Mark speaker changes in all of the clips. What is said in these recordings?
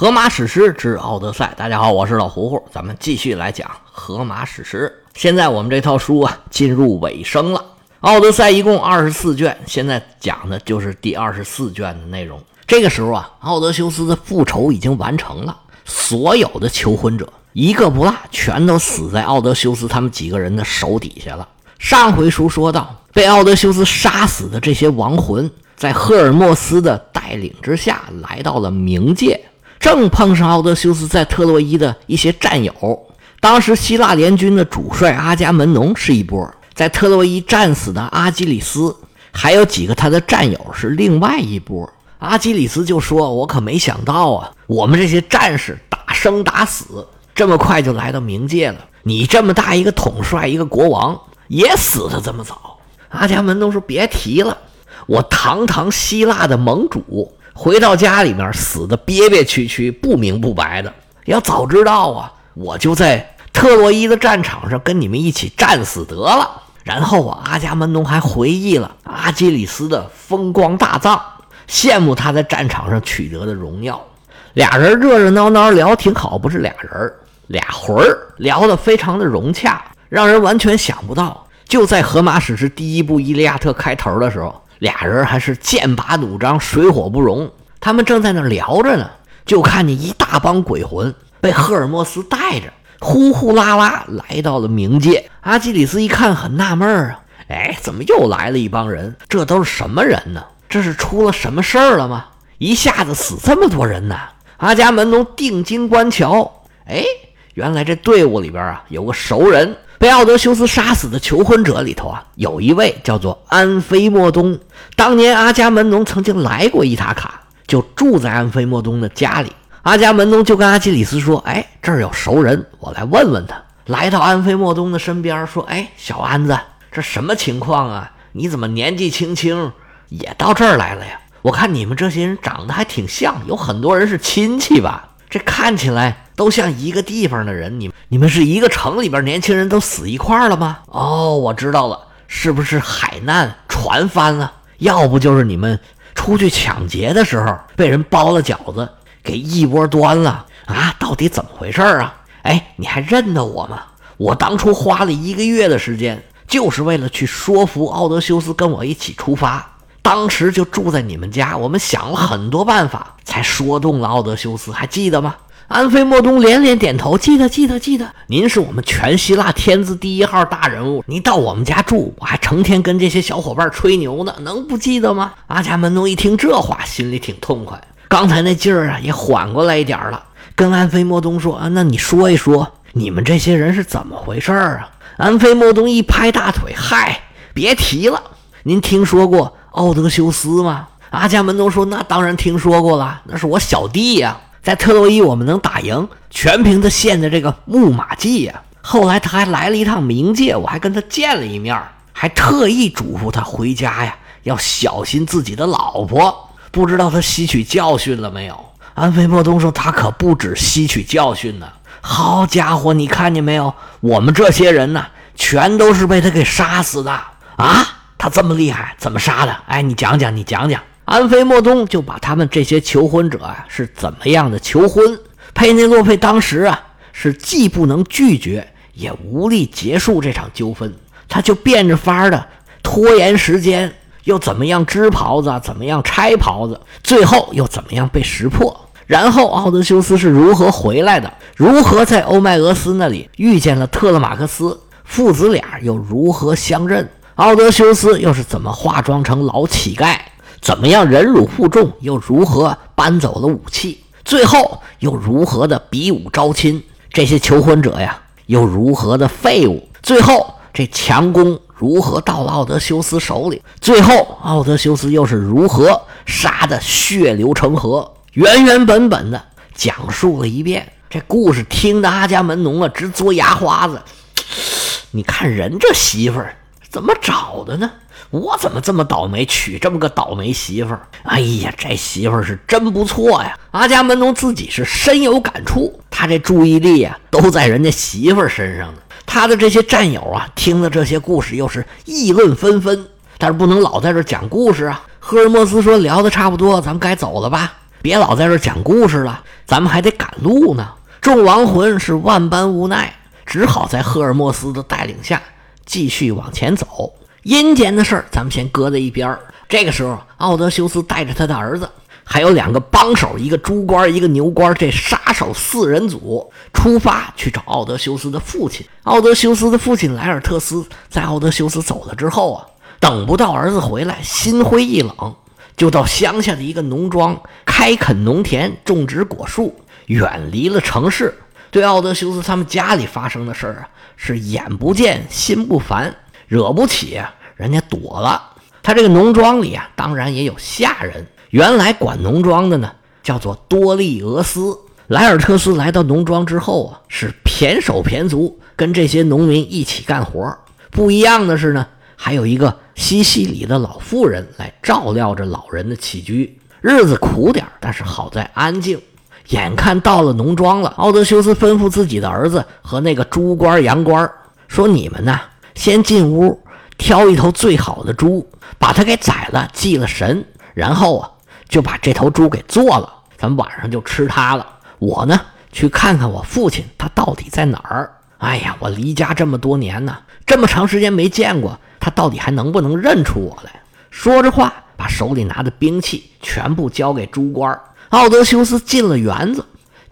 Speaker 1: 荷马史诗之奥德赛》。大家好，我是老胡胡，咱们继续来讲荷马史诗。现在我们这套书啊进入尾声了，《奥德赛》一共二十四卷，现在讲的就是第二十四卷的内容。这个时候啊，奥德修斯的复仇已经完成了，所有的求婚者一个不落，全都死在奥德修斯他们几个人的手底下了。上回书说到，被奥德修斯杀死的这些亡魂，在赫尔墨斯的带领之下来到了冥界，正碰上奥德修斯在特洛伊的一些战友。当时希腊联军的主帅阿伽门农是一波，在特洛伊战死的阿基里斯，还有几个他的战友是另外一波。阿基里斯就说：“我可没想到啊，我们这些战士打生打死，这么快就来到冥界了。你这么大一个统帅，一个国王，也死的这么早。”阿伽门农说：“别提了，我堂堂希腊的盟主，回到家里面死的憋憋屈屈，不明不白的。要早知道啊，我就在特洛伊的战场上跟你们一起战死得了。”然后啊，阿伽门农还回忆了阿基里斯的风光大葬。羡慕他在战场上取得的荣耀，俩人热热闹闹聊挺好，不是俩人俩魂儿聊得非常的融洽，让人完全想不到。就在《荷马史诗》第一部《伊利亚特》开头的时候，俩人还是剑拔弩张、水火不容。他们正在那聊着呢，就看见一大帮鬼魂被赫尔墨斯带着，呼呼啦啦来到了冥界。阿基里斯一看，很纳闷啊，哎，怎么又来了一帮人？这都是什么人呢？这是出了什么事儿了吗？一下子死这么多人呢？阿伽门农定睛观瞧，哎，原来这队伍里边啊有个熟人，被奥德修斯杀死的求婚者里头啊有一位叫做安菲莫东。当年阿伽门农曾经来过伊塔卡，就住在安菲莫东的家里。阿伽门农就跟阿基里斯说：“哎，这儿有熟人，我来问问他。”来到安菲莫东的身边说：“哎，小安子，这什么情况啊？你怎么年纪轻轻？”也到这儿来了呀！我看你们这些人长得还挺像，有很多人是亲戚吧？这看起来都像一个地方的人。你你们是一个城里边年轻人都死一块了吗？哦，我知道了，是不是海难船翻了？要不就是你们出去抢劫的时候被人包了饺子给一窝端了啊？到底怎么回事啊？哎，你还认得我吗？我当初花了一个月的时间，就是为了去说服奥德修斯跟我一起出发。当时就住在你们家，我们想了很多办法，才说动了奥德修斯，还记得吗？安菲莫东连连点头，记得，记得，记得。您是我们全希腊天字第一号大人物，您到我们家住，我还成天跟这些小伙伴吹牛呢，能不记得吗？阿伽门农一听这话，心里挺痛快，刚才那劲儿啊也缓过来一点了，跟安菲莫东说：“啊，那你说一说，你们这些人是怎么回事啊？”安菲莫东一拍大腿：“嗨，别提了，您听说过？”奥德修斯吗？阿伽门农说：“那当然听说过了，那是我小弟呀。在特洛伊，我们能打赢，全凭他献的这个木马计呀。后来他还来了一趟冥界，我还跟他见了一面，还特意嘱咐他回家呀，要小心自己的老婆。不知道他吸取教训了没有？”安菲莫东说：“他可不止吸取教训呢。好家伙，你看见没有？我们这些人呢，全都是被他给杀死的啊！”他这么厉害，怎么杀的？哎，你讲讲，你讲讲。安菲莫东就把他们这些求婚者啊是怎么样的求婚。佩内洛佩当时啊是既不能拒绝，也无力结束这场纠纷，他就变着法儿的拖延时间，又怎么样织袍子，怎么样拆袍子，最后又怎么样被识破。然后奥德修斯是如何回来的？如何在欧迈俄斯那里遇见了特勒马克斯？父子俩又如何相认？奥德修斯又是怎么化妆成老乞丐？怎么样忍辱负重？又如何搬走了武器？最后又如何的比武招亲？这些求婚者呀，又如何的废物？最后这强攻如何到了奥德修斯手里？最后奥德修斯又是如何杀的血流成河？原原本本的讲述了一遍。这故事听得阿伽门农啊直嘬牙花子。你看人这媳妇儿。怎么找的呢？我怎么这么倒霉，娶这么个倒霉媳妇儿？哎呀，这媳妇儿是真不错呀！阿伽门农自己是深有感触，他这注意力呀都在人家媳妇儿身上呢。他的这些战友啊，听了这些故事又是议论纷纷，但是不能老在这讲故事啊。赫尔墨斯说：“聊的差不多，咱们该走了吧？”别老在这讲故事了，咱们还得赶路呢。众亡魂是万般无奈，只好在赫尔墨斯的带领下继续往前走。阴间的事儿咱们先搁在一边儿。这个时候，奥德修斯带着他的儿子，还有两个帮手，一个猪官，一个牛官，这杀手四人组出发去找奥德修斯的父亲。奥德修斯的父亲莱尔特斯在奥德修斯走了之后啊，等不到儿子回来，心灰意冷，就到乡下的一个农庄开垦农田，种植果树，远离了城市。对奥德修斯他们家里发生的事儿啊，是眼不见心不烦。惹不起，人家躲了。他这个农庄里啊，当然也有下人。原来管农庄的呢，叫做多利俄斯。莱尔特斯来到农庄之后啊，是胼手胼足跟这些农民一起干活。不一样的是呢，还有一个西西里的老妇人来照料着老人的起居。日子苦点但是好在安静。眼看到了农庄了，奥德修斯吩咐自己的儿子和那个猪官、羊官说：“你们呢？”先进屋挑一头最好的猪，把它给宰了，祭了神，然后啊，就把这头猪给做了，咱们晚上就吃它了。我呢，去看看我父亲，他到底在哪儿？哎呀，我离家这么多年呢，这么长时间没见过他，到底还能不能认出我来？说着话，把手里拿的兵器全部交给猪官。奥德修斯进了园子，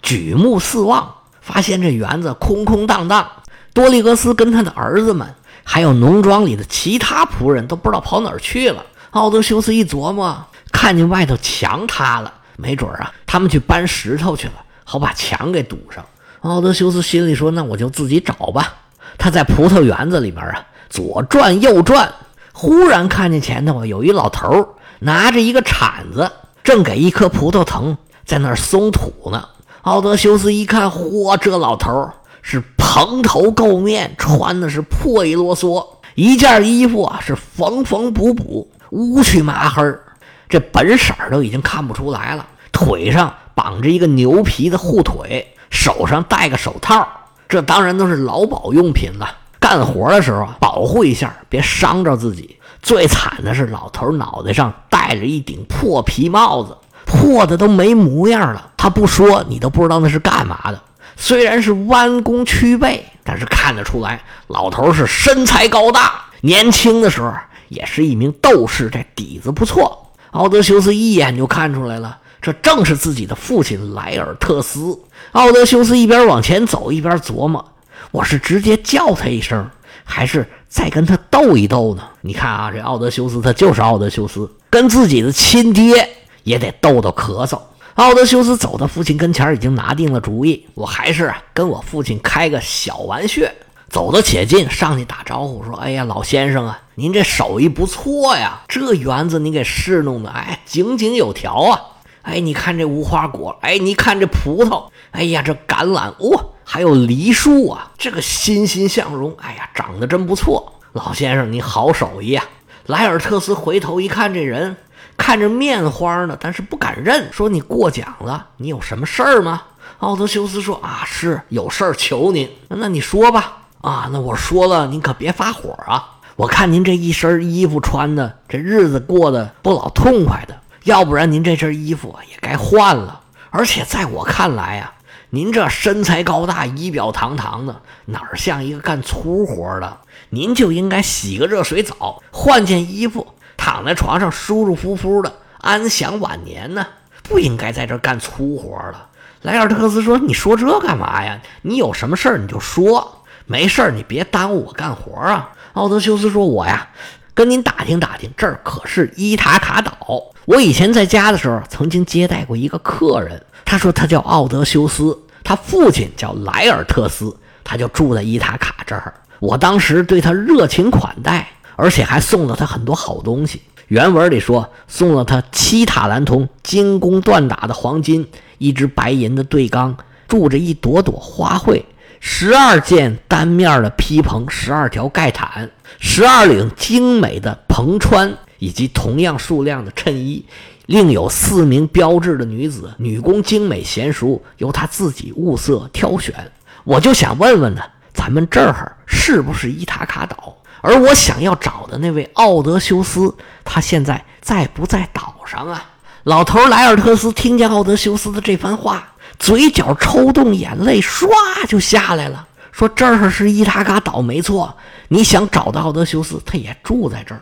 Speaker 1: 举目四望，发现这园子空空荡荡，多利格斯跟他的儿子们。还有农庄里的其他仆人都不知道跑哪儿去了。奥德修斯一琢磨，看见外头墙塌了，没准啊，他们去搬石头去了，好把墙给堵上。奥德修斯心里说：“那我就自己找吧。”他在葡萄园子里面啊，左转右转，忽然看见前头有一老头拿着一个铲子，正给一棵葡萄藤在那儿松土呢。奥德修斯一看，嚯，这老头是蓬头垢面，穿的是破衣啰嗦，一件衣服啊是缝缝补补，乌黢麻黑这本色都已经看不出来了。腿上绑着一个牛皮的护腿，手上戴个手套，这当然都是劳保用品了。干活的时候，保护一下，别伤着自己。最惨的是，老头脑袋上戴着一顶破皮帽子，破的都没模样了。他不说，你都不知道那是干嘛的。虽然是弯弓曲背，但是看得出来，老头是身材高大。年轻的时候也是一名斗士，这底子不错。奥德修斯一眼就看出来了，这正是自己的父亲莱尔特斯。奥德修斯一边往前走，一边琢磨：我是直接叫他一声，还是再跟他斗一斗呢？你看啊，这奥德修斯他就是奥德修斯，跟自己的亲爹也得斗斗咳嗽。奥德修斯走到父亲跟前，已经拿定了主意。我还是跟我父亲开个小玩笑，走得且近，上去打招呼说：“哎呀，老先生啊，您这手艺不错呀，这园子你给侍弄的，哎，井井有条啊！哎，你看这无花果，哎，你看这葡萄，哎呀，这橄榄，哇，还有梨树啊，这个欣欣向荣，哎呀，长得真不错。老先生，你好手艺啊！”莱尔特斯回头一看，这人。看着面花呢，但是不敢认。说你过奖了，你有什么事儿吗？奥德修斯说：“啊，是有事儿求您。那你说吧。啊，那我说了，您可别发火啊。我看您这一身衣服穿的，这日子过得不老痛快的。要不然您这身衣服也该换了。而且在我看来呀，您这身材高大、仪表堂堂的，哪儿像一个干粗活的？您就应该洗个热水澡，换件衣服。”躺在床上舒舒服服的安享晚年呢，不应该在这干粗活了。莱尔特斯说：“你说这干嘛呀？你有什么事儿你就说，没事儿你别耽误我干活啊。”奥德修斯说：“我呀，跟您打听打听，这儿可是伊塔卡岛。我以前在家的时候曾经接待过一个客人，他说他叫奥德修斯，他父亲叫莱尔特斯，他就住在伊塔卡这儿。我当时对他热情款待。”而且还送了他很多好东西。原文里说，送了他七塔兰铜精工锻打的黄金，一只白银的对缸，住着一朵朵花卉，十二件单面的披蓬，十二条盖毯，十二领精美的蓬穿，以及同样数量的衬衣。另有四名标致的女子，女工精美娴熟，由她自己物色挑选。我就想问问呢，咱们这儿是不是伊塔卡岛？而我想要找的那位奥德修斯，他现在在不在岛上啊？老头莱尔特斯听见奥德修斯的这番话，嘴角抽动，眼泪唰就下来了。说这儿是伊塔卡岛，没错。你想找到奥德修斯，他也住在这儿。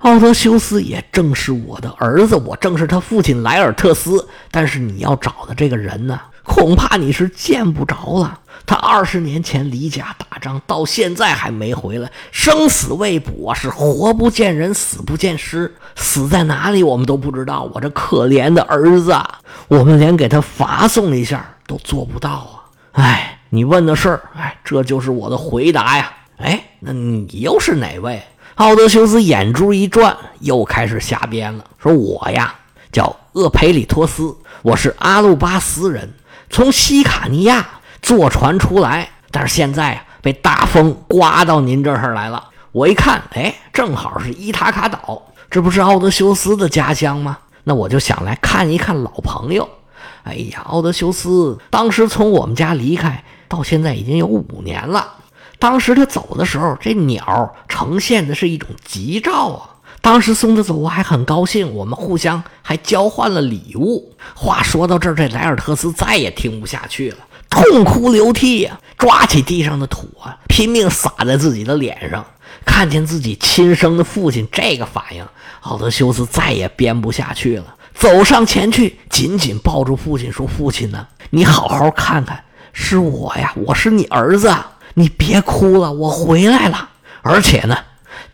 Speaker 1: 奥德修斯也正是我的儿子，我正是他父亲莱尔特斯。但是你要找的这个人呢，恐怕你是见不着了。他二十年前离家打仗，到现在还没回来，生死未卜啊！是活不见人，死不见尸，死在哪里我们都不知道。我这可怜的儿子，啊我们连给他发送一下都做不到啊！哎，你问的事儿，哎，这就是我的回答呀。哎，那你又是哪位？奥德修斯眼珠一转，又开始瞎编了。说：“我呀，叫厄培里托斯，我是阿鲁巴斯人，从西卡尼亚坐船出来，但是现在啊，被大风刮到您这儿来了。我一看，哎，正好是伊塔卡岛，这不是奥德修斯的家乡吗？那我就想来看一看老朋友。哎呀，奥德修斯当时从我们家离开到现在已经有五年了。”当时他走的时候，这鸟呈现的是一种吉兆啊！当时送他走，我还很高兴，我们互相还交换了礼物。话说到这儿，这莱尔特斯再也听不下去了，痛哭流涕呀，抓起地上的土啊，拼命撒在自己的脸上。看见自己亲生的父亲这个反应，奥德修斯再也编不下去了，走上前去，紧紧抱住父亲，说：“父亲呢？你好好看看，是我呀，我是你儿子。”你别哭了，我回来了，而且呢，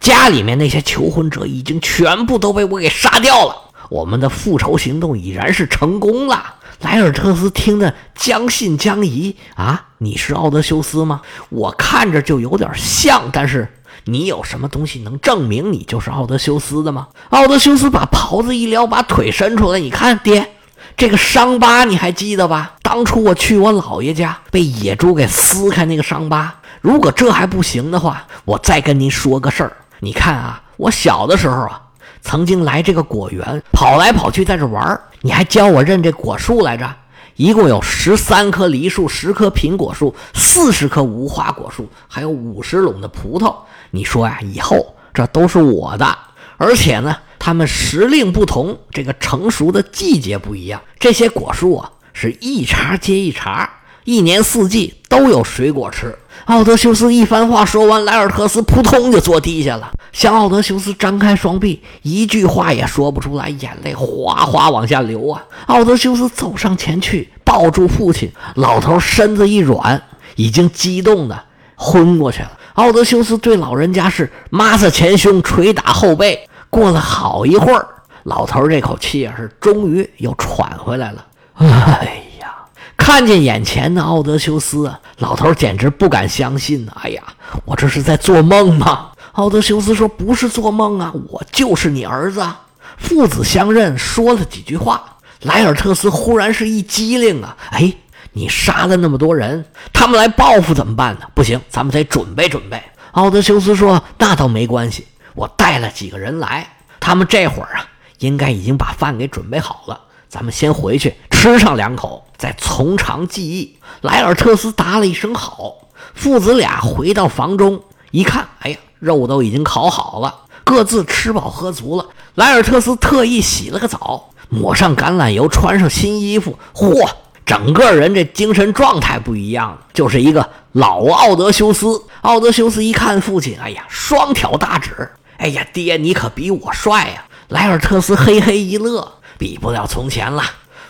Speaker 1: 家里面那些求婚者已经全部都被我给杀掉了。我们的复仇行动已然是成功了。莱尔特斯听得将信将疑啊！你是奥德修斯吗？我看着就有点像，但是你有什么东西能证明你就是奥德修斯的吗？奥德修斯把袍子一撩，把腿伸出来，你看，爹。这个伤疤你还记得吧？当初我去我姥爷家，被野猪给撕开那个伤疤。如果这还不行的话，我再跟您说个事儿。你看啊，我小的时候啊，曾经来这个果园跑来跑去，在这玩儿。你还教我认这果树来着，一共有十三棵梨树，十棵苹果树，四十棵无花果树，还有五十垄的葡萄。你说呀，以后这都是我的，而且呢。它们时令不同，这个成熟的季节不一样。这些果树啊，是一茬接一茬，一年四季都有水果吃。奥德修斯一番话说完，莱尔特斯扑通就坐地下了，向奥德修斯张开双臂，一句话也说不出来，眼泪哗哗往下流啊。奥德修斯走上前去，抱住父亲，老头身子一软，已经激动的昏过去了。奥德修斯对老人家是抹擦前胸，捶打后背。过了好一会儿，老头这口气也是终于又喘回来了。哎，看见眼前的奥德修斯，老头简直不敢相信呢。哎呀，我这是在做梦吗？奥德修斯说：“不是做梦啊，我就是你儿子。”父子相认，说了几句话，莱尔特斯忽然是一激灵啊！哎，你杀了那么多人，他们来报复怎么办呢？不行，咱们得准备准备。奥德修斯说：“那倒没关系。”我带了几个人来，他们这会儿啊，应该已经把饭给准备好了。咱们先回去吃上两口，再从长计议。莱尔特斯答了一声好，父子俩回到房中一看，哎呀，肉都已经烤好了，各自吃饱喝足了。莱尔特斯特意洗了个澡，抹上橄榄油，穿上新衣服，嚯，整个人这精神状态不一样了，就是一个老奥德修斯。奥德修斯一看父亲，哎呀，双挑大指。哎呀，爹，你可比我帅呀！莱尔特斯嘿嘿一乐，比不了从前了。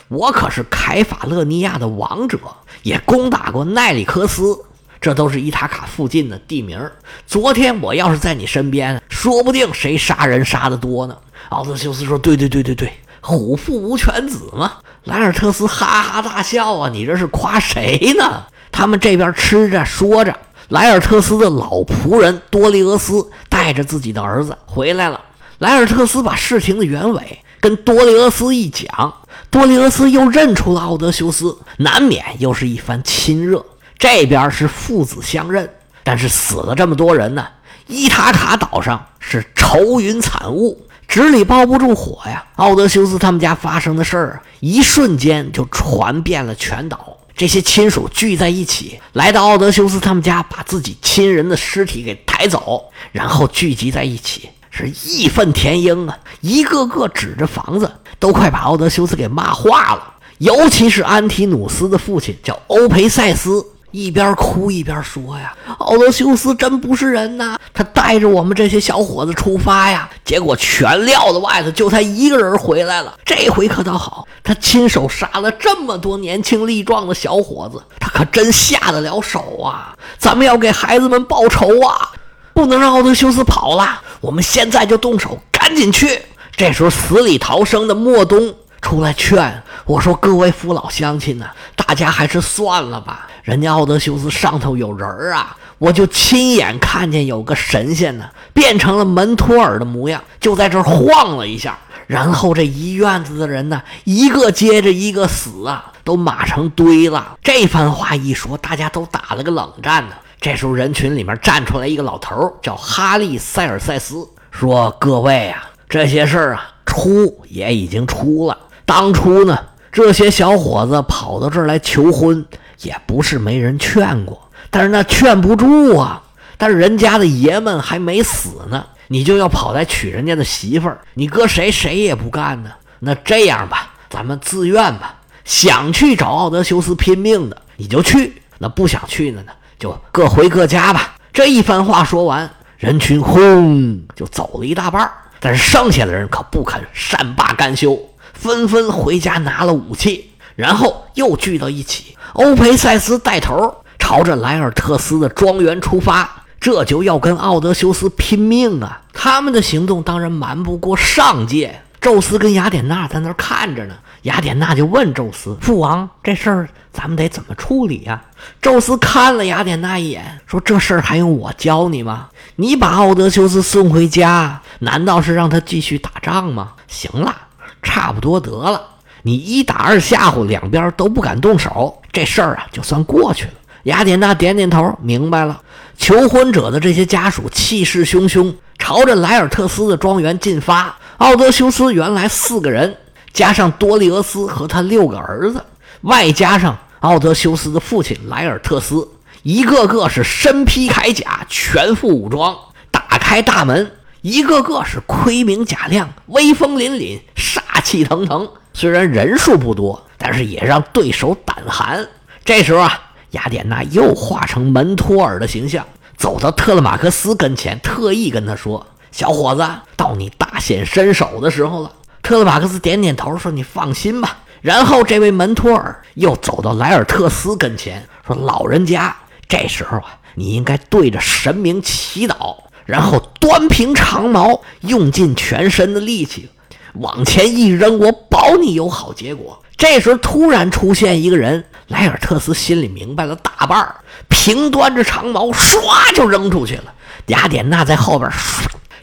Speaker 1: 我可是凯法勒尼亚的王者，也攻打过奈里克斯，这都是伊塔卡附近的地名。昨天我要是在你身边，说不定谁杀人杀的多呢。奥德修斯说：“对对对对对，虎父无犬子嘛。”莱尔特斯哈哈大笑啊，你这是夸谁呢？他们这边吃着说着。莱尔特斯的老仆人多利俄斯带着自己的儿子回来了。莱尔特斯把事情的原委跟多利俄斯一讲，多利俄斯又认出了奥德修斯，难免又是一番亲热。这边是父子相认，但是死了这么多人呢，伊塔卡岛上是愁云惨雾，纸里包不住火呀。奥德修斯他们家发生的事儿，一瞬间就传遍了全岛。这些亲属聚在一起，来到奥德修斯他们家，把自己亲人的尸体给抬走，然后聚集在一起，是义愤填膺啊，一个个指着房子，都快把奥德修斯给骂化了。尤其是安提努斯的父亲叫欧培塞斯，一边哭一边说呀：“奥德修斯真不是人呐！他带着我们这些小伙子出发呀，结果全撂在外头，就他一个人回来了。这回可倒好，他亲手杀了这么多年轻力壮的小伙子，他可真下得了手啊！咱们要给孩子们报仇啊！不能让奥德修斯跑了，我们现在就动手，赶紧去！”这时候死里逃生的莫东。出来劝我说：“各位父老乡亲呐，大家还是算了吧。人家奥德修斯上头有人儿啊，我就亲眼看见有个神仙呢，变成了门托尔的模样，就在这儿晃了一下。然后这一院子的人呢，一个接着一个死啊，都码成堆了。这番话一说，大家都打了个冷战呢。这时候人群里面站出来一个老头，叫哈利塞尔塞斯，说：各位啊，这些事儿啊，出也已经出了。”当初呢，这些小伙子跑到这儿来求婚，也不是没人劝过，但是那劝不住啊。但是人家的爷们还没死呢，你就要跑来娶人家的媳妇儿，你搁谁谁也不干呢。那这样吧，咱们自愿吧，想去找奥德修斯拼命的你就去，那不想去的呢，就各回各家吧。这一番话说完，人群轰就走了一大半但是剩下的人可不肯善罢甘休。纷纷回家拿了武器，然后又聚到一起。欧培塞斯带头，朝着莱尔特斯的庄园出发，这就要跟奥德修斯拼命啊！他们的行动当然瞒不过上界。宙斯跟雅典娜在那儿看着呢。雅典娜就问宙斯：“父王，这事儿咱们得怎么处理呀？”宙斯看了雅典娜一眼，说：“这事儿还用我教你吗？你把奥德修斯送回家，难道是让他继续打仗吗？行了。”差不多得了，你一打二吓唬，两边都不敢动手，这事儿啊就算过去了。雅典娜点点头，明白了。求婚者的这些家属气势汹汹，朝着莱尔特斯的庄园进发。奥德修斯原来四个人，加上多利俄斯和他六个儿子，外加上奥德修斯的父亲莱尔特斯，一个个是身披铠甲，全副武装，打开大门。一个个是盔明甲亮，威风凛凛，杀气腾腾。虽然人数不多，但是也让对手胆寒。这时候啊，雅典娜又化成门托尔的形象，走到特勒马克斯跟前，特意跟他说：“小伙子，到你大显身手的时候了。”特勒马克斯点点头，说：“你放心吧。”然后这位门托尔又走到莱尔特斯跟前，说：“老人家，这时候啊，你应该对着神明祈祷。”然后端平长矛，用尽全身的力气往前一扔，我保你有好结果。这时候突然出现一个人，莱尔特斯心里明白了大半儿，平端着长矛，唰就扔出去了。雅典娜在后边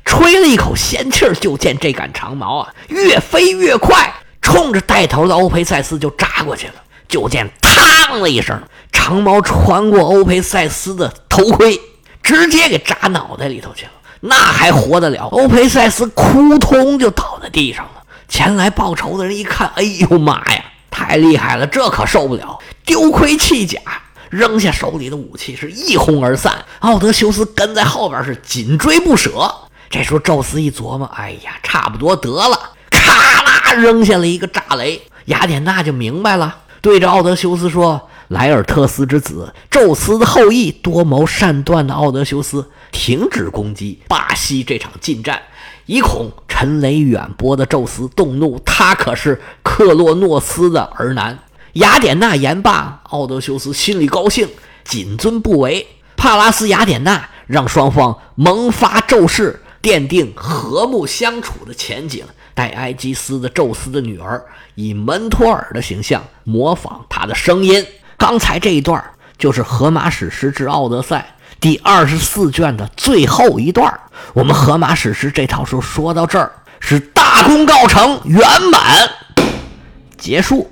Speaker 1: 吹了一口仙气儿，就见这杆长矛啊，越飞越快，冲着带头的欧培塞斯就扎过去了。就见“嘡”的一声，长矛穿过欧培塞斯的头盔。直接给扎脑袋里头去了，那还活得了？欧培塞斯扑通就倒在地上了。前来报仇的人一看，哎呦妈呀，太厉害了，这可受不了！丢盔弃甲，扔下手里的武器，是一哄而散。奥德修斯跟在后边是紧追不舍。这时候宙斯一琢磨，哎呀，差不多得了，咔啦扔下了一个炸雷。雅典娜就明白了，对着奥德修斯说。莱尔特斯之子，宙斯的后裔，多谋善断的奥德修斯，停止攻击，巴西这场近战，以恐陈雷远播的宙斯动怒。他可是克洛诺斯的儿男。雅典娜言罢，奥德修斯心里高兴，谨遵不违。帕拉斯雅典娜让双方萌发咒誓，奠定和睦相处的前景。戴埃基斯的宙斯的女儿，以门托尔的形象模仿他的声音。刚才这一段就是《荷马史诗之奥德赛》第二十四卷的最后一段我们《荷马史诗》这套书说到这儿是大功告成，圆满结束。